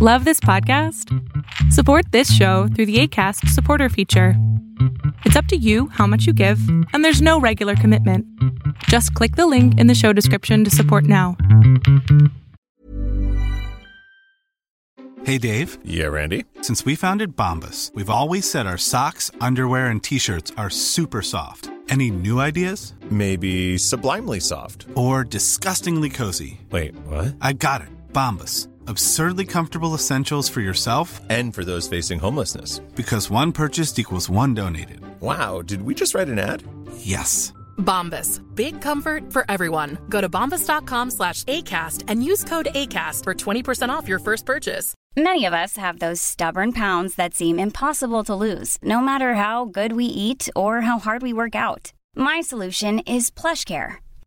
Love this podcast? Support this show through the ACAST supporter feature. It's up to you how much you give, and there's no regular commitment. Just click the link in the show description to support now. Hey, Dave. Yeah, Randy. Since we founded Bombus, we've always said our socks, underwear, and t shirts are super soft. Any new ideas? Maybe sublimely soft. Or disgustingly cozy? Wait, what? I got it. Bombus. Absurdly comfortable essentials for yourself And for those facing homelessness. because one purchased equals one donated. Wow, did we just write an ad? Yes. Bombas. Big comfort for everyone. Go to bombas.com slash ACAST and use code ACAST for 20% off your first purchase. Many of us have those stubborn pounds that seem impossible to lose, no matter how good we eat or how hard we work out. My solution is PlushCare.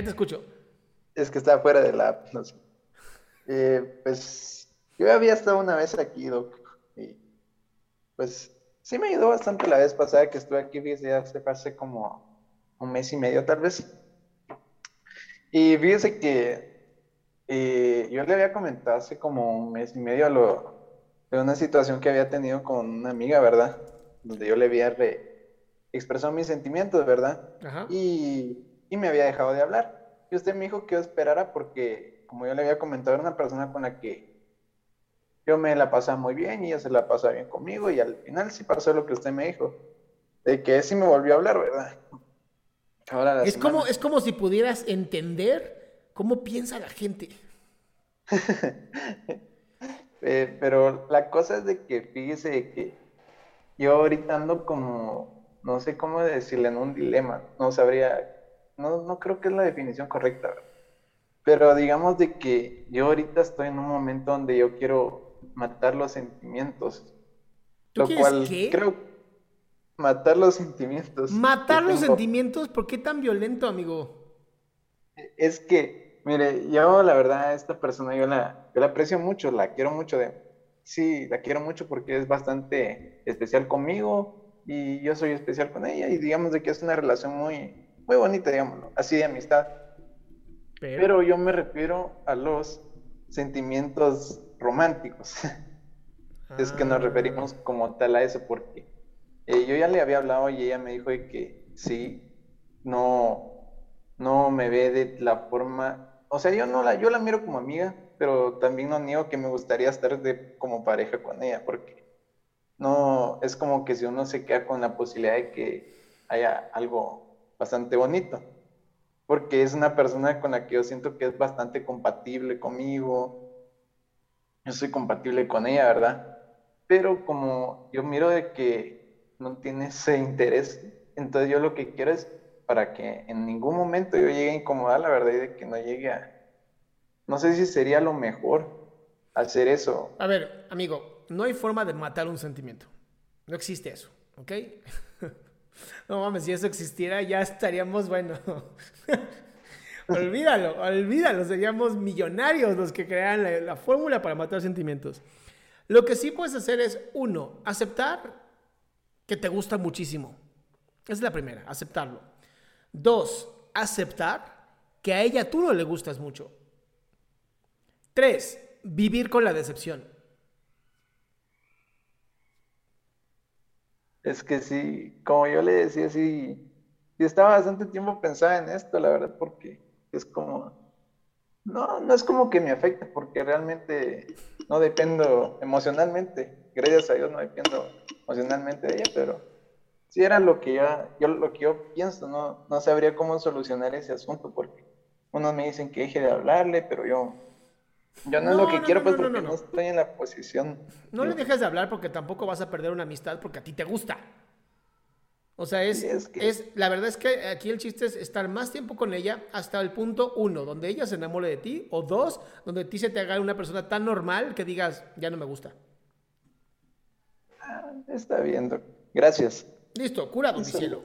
Ya te escucho. Es que está fuera de la app, no sé. Eh, pues yo había estado una vez aquí, Doc, y pues sí me ayudó bastante la vez pasada que estuve aquí, fíjese, ya se hace como un mes y medio tal vez. Y fíjese que eh, yo le había comentado hace como un mes y medio lo, de una situación que había tenido con una amiga, ¿verdad? Donde yo le había re- expresado mis sentimientos, ¿verdad? Ajá. y, y me había dejado de hablar. Y usted me dijo que yo esperara porque, como yo le había comentado, era una persona con la que yo me la pasaba muy bien y ella se la pasaba bien conmigo y al final sí pasó lo que usted me dijo, de que sí me volvió a hablar, ¿verdad? Ahora Es como, es como si pudieras entender cómo piensa la gente. Eh, pero la cosa es de que fíjese que yo ahorita ando como, no sé cómo decirle, en un dilema, no sabría, no, no creo que es la definición correcta, pero digamos de que yo ahorita estoy en un momento donde yo quiero matar los sentimientos, ¿Tú lo quieres cual qué? creo matar los sentimientos Matar los tengo. sentimientos, ¿por qué tan violento, amigo? Es que, mire, yo la verdad, esta persona yo la, yo la aprecio mucho, la quiero mucho de, sí, la quiero mucho porque es bastante especial conmigo y yo soy especial con ella y digamos de que es una relación muy, muy bonita, digámoslo, así de amistad. Pero, Pero yo me refiero a los sentimientos románticos. Es que nos Ah. referimos como tal a eso porque eh, yo ya le había hablado y ella me dijo de que sí, no, no me ve de la forma, o sea, yo no la, yo la miro como amiga, pero también no niego que me gustaría estar de, como pareja con ella porque no, es como que si uno se queda con la posibilidad de que haya algo bastante bonito, porque es una persona con la que yo siento que es bastante compatible conmigo, yo soy compatible con ella, ¿verdad? Pero como yo miro de que no tiene ese interés, entonces yo lo que quiero es para que en ningún momento yo llegue a incomodar, la verdad, y de que no llegue a... No sé si sería lo mejor hacer eso. a ver, amigo, no hay forma de matar un sentimiento. No existe eso, ¿ok? no mames, si eso existiera ya estaríamos, bueno. olvídalo, olvídalo, seríamos millonarios los que crean la, la fórmula para matar sentimientos. Lo que sí puedes hacer es, uno, aceptar que te gusta muchísimo. Esa es la primera, aceptarlo. Dos, aceptar que a ella tú no le gustas mucho. Tres, vivir con la decepción. Es que sí, como yo le decía, sí, sí estaba bastante tiempo pensando en esto, la verdad, porque es como, no, no es como que me afecte, porque realmente no dependo emocionalmente, gracias a Dios no dependo emocionalmente de ella, pero si era lo que yo, yo lo que yo pienso, no, no sabría cómo solucionar ese asunto, porque unos me dicen que deje de hablarle, pero yo, yo no, es lo que no, quiero, no, pues, porque no, estoy en la posición. No le dejes de hablar porque tampoco vas a perder una amistad porque a ti te gusta. O sea, es, es que- es, la verdad es que aquí el chiste es estar más tiempo con ella hasta el punto uno, donde ella se enamore de ti, o dos, donde a ti se te haga una persona tan normal que digas, ya no me gusta. Está bien. Gracias. Listo, curado, mi Eso. cielo.